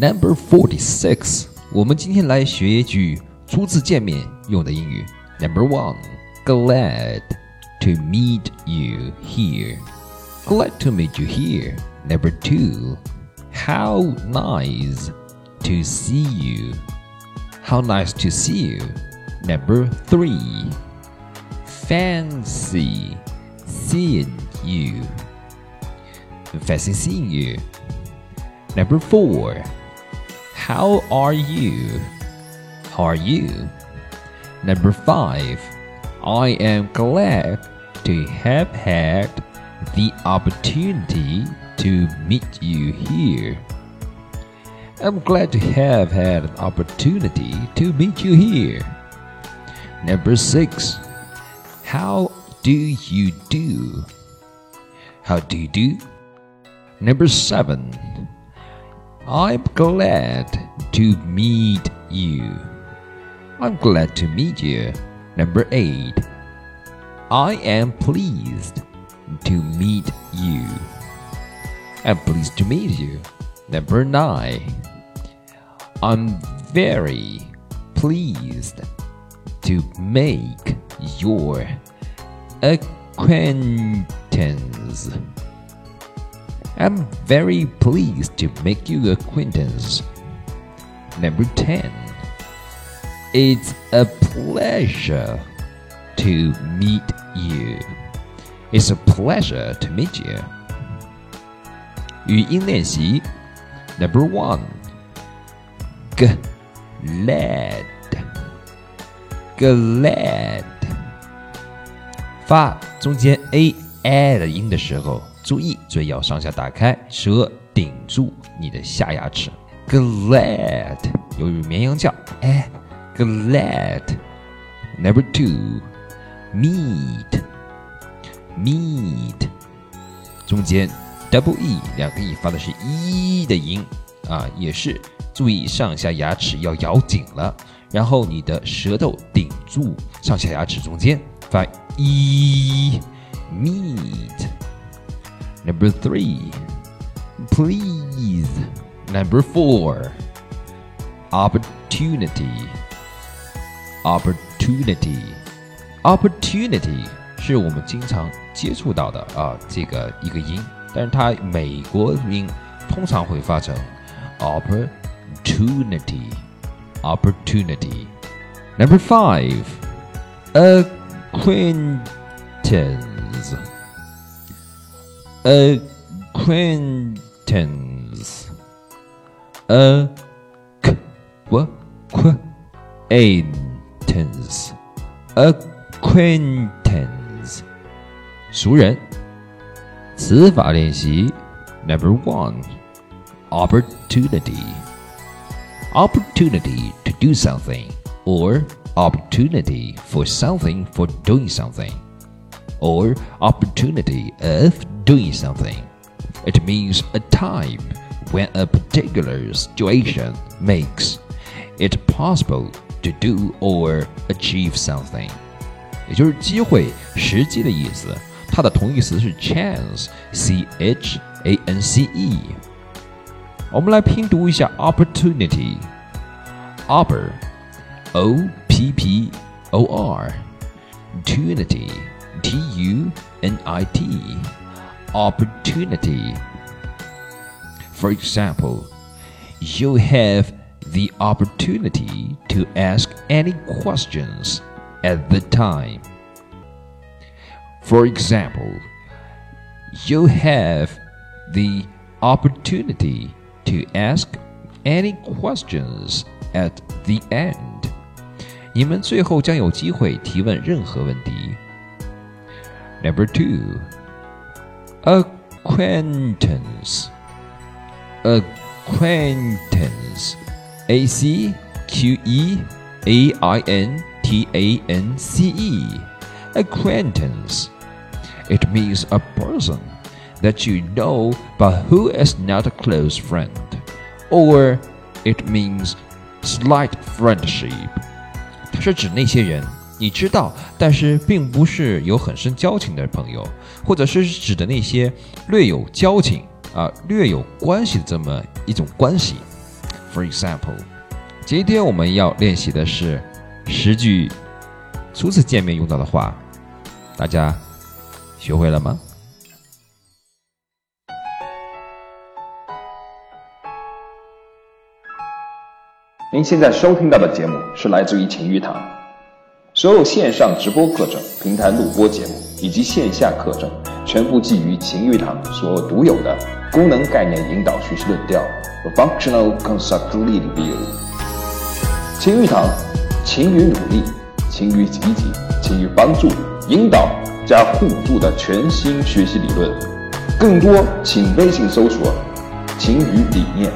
Number forty six，我们今天来学一句初次见面用的英语。Number one, glad to meet you here. Glad to meet you here. Number two, how nice to see you. How nice to see you. Number three, fancy seeing you. Fancy seeing you. Number four, how are you? How are you? Number five, I am glad to have had the opportunity to meet you here. I'm glad to have had an opportunity to meet you here. Number six, how do you do? How do you do? Number seven, I'm glad to meet you. I'm glad to meet you. Number eight, I am pleased to meet you. I'm pleased to meet you. Number nine, I'm very pleased to make your acquaintance. I'm very pleased to make you acquaintance. Number 10. It's a pleasure to meet you. It's a pleasure to meet you. 语音练习 Number one. Glad. Glad. 发中间 a a 的音的时候，注意嘴要上下打开，舌顶住你的下牙齿。 Glad 由于绵羊叫，哎，Glad。Number two, meet, meet，中间 double e 两个 e 发的是一的音啊，也是注意上下牙齿要咬紧了，然后你的舌头顶住上下牙齿中间发一 meet。Number three, please. Number four, opportunity. Opportunity, opportunity 是我们经常接触到的啊，这个一个音，但是它美国音通常会发成 opportunity, opportunity. Number five, acquaintance acquaintance a k w q acquaintance acquaintance 熟人词法练习 Number one opportunity opportunity to do something or opportunity for something for doing something or opportunity of doing something. It means a time when a particular situation makes it possible to do or achieve something. 也就是机会、时机的意思。它的同义词是 chance，c h a n c e。我们来拼读一下 opportunity，oppor，o p p o r，tunity。T U N I T, opportunity. For example, you have the opportunity to ask any questions at the time. For example, you have the opportunity to ask any questions at the end. 你们最后将有机会提问任何问题。Number two, acquaintance. Acquaintance. A C Q E A I N T A N C E. Acquaintance. It means a person that you know but who is not a close friend. Or it means slight friendship. 它是指那些人你知道，但是并不是有很深交情的朋友，或者是指的那些略有交情 啊、略有关系的这么一种关系。For example，今天我们要练习的是十句初次见面用到的话，大家学会了吗？您现在收听到的节目是来自于晴雨堂，所有线上直播课程、平台录播节目以及线下课程，全部基于晴雨堂所独有的功能概念引导学习论调 （Functional Constructed View）。晴雨堂，勤于努力，勤于积极，勤于帮助、引导加互助的全新学习理论。更多请微信搜索“勤于理念”。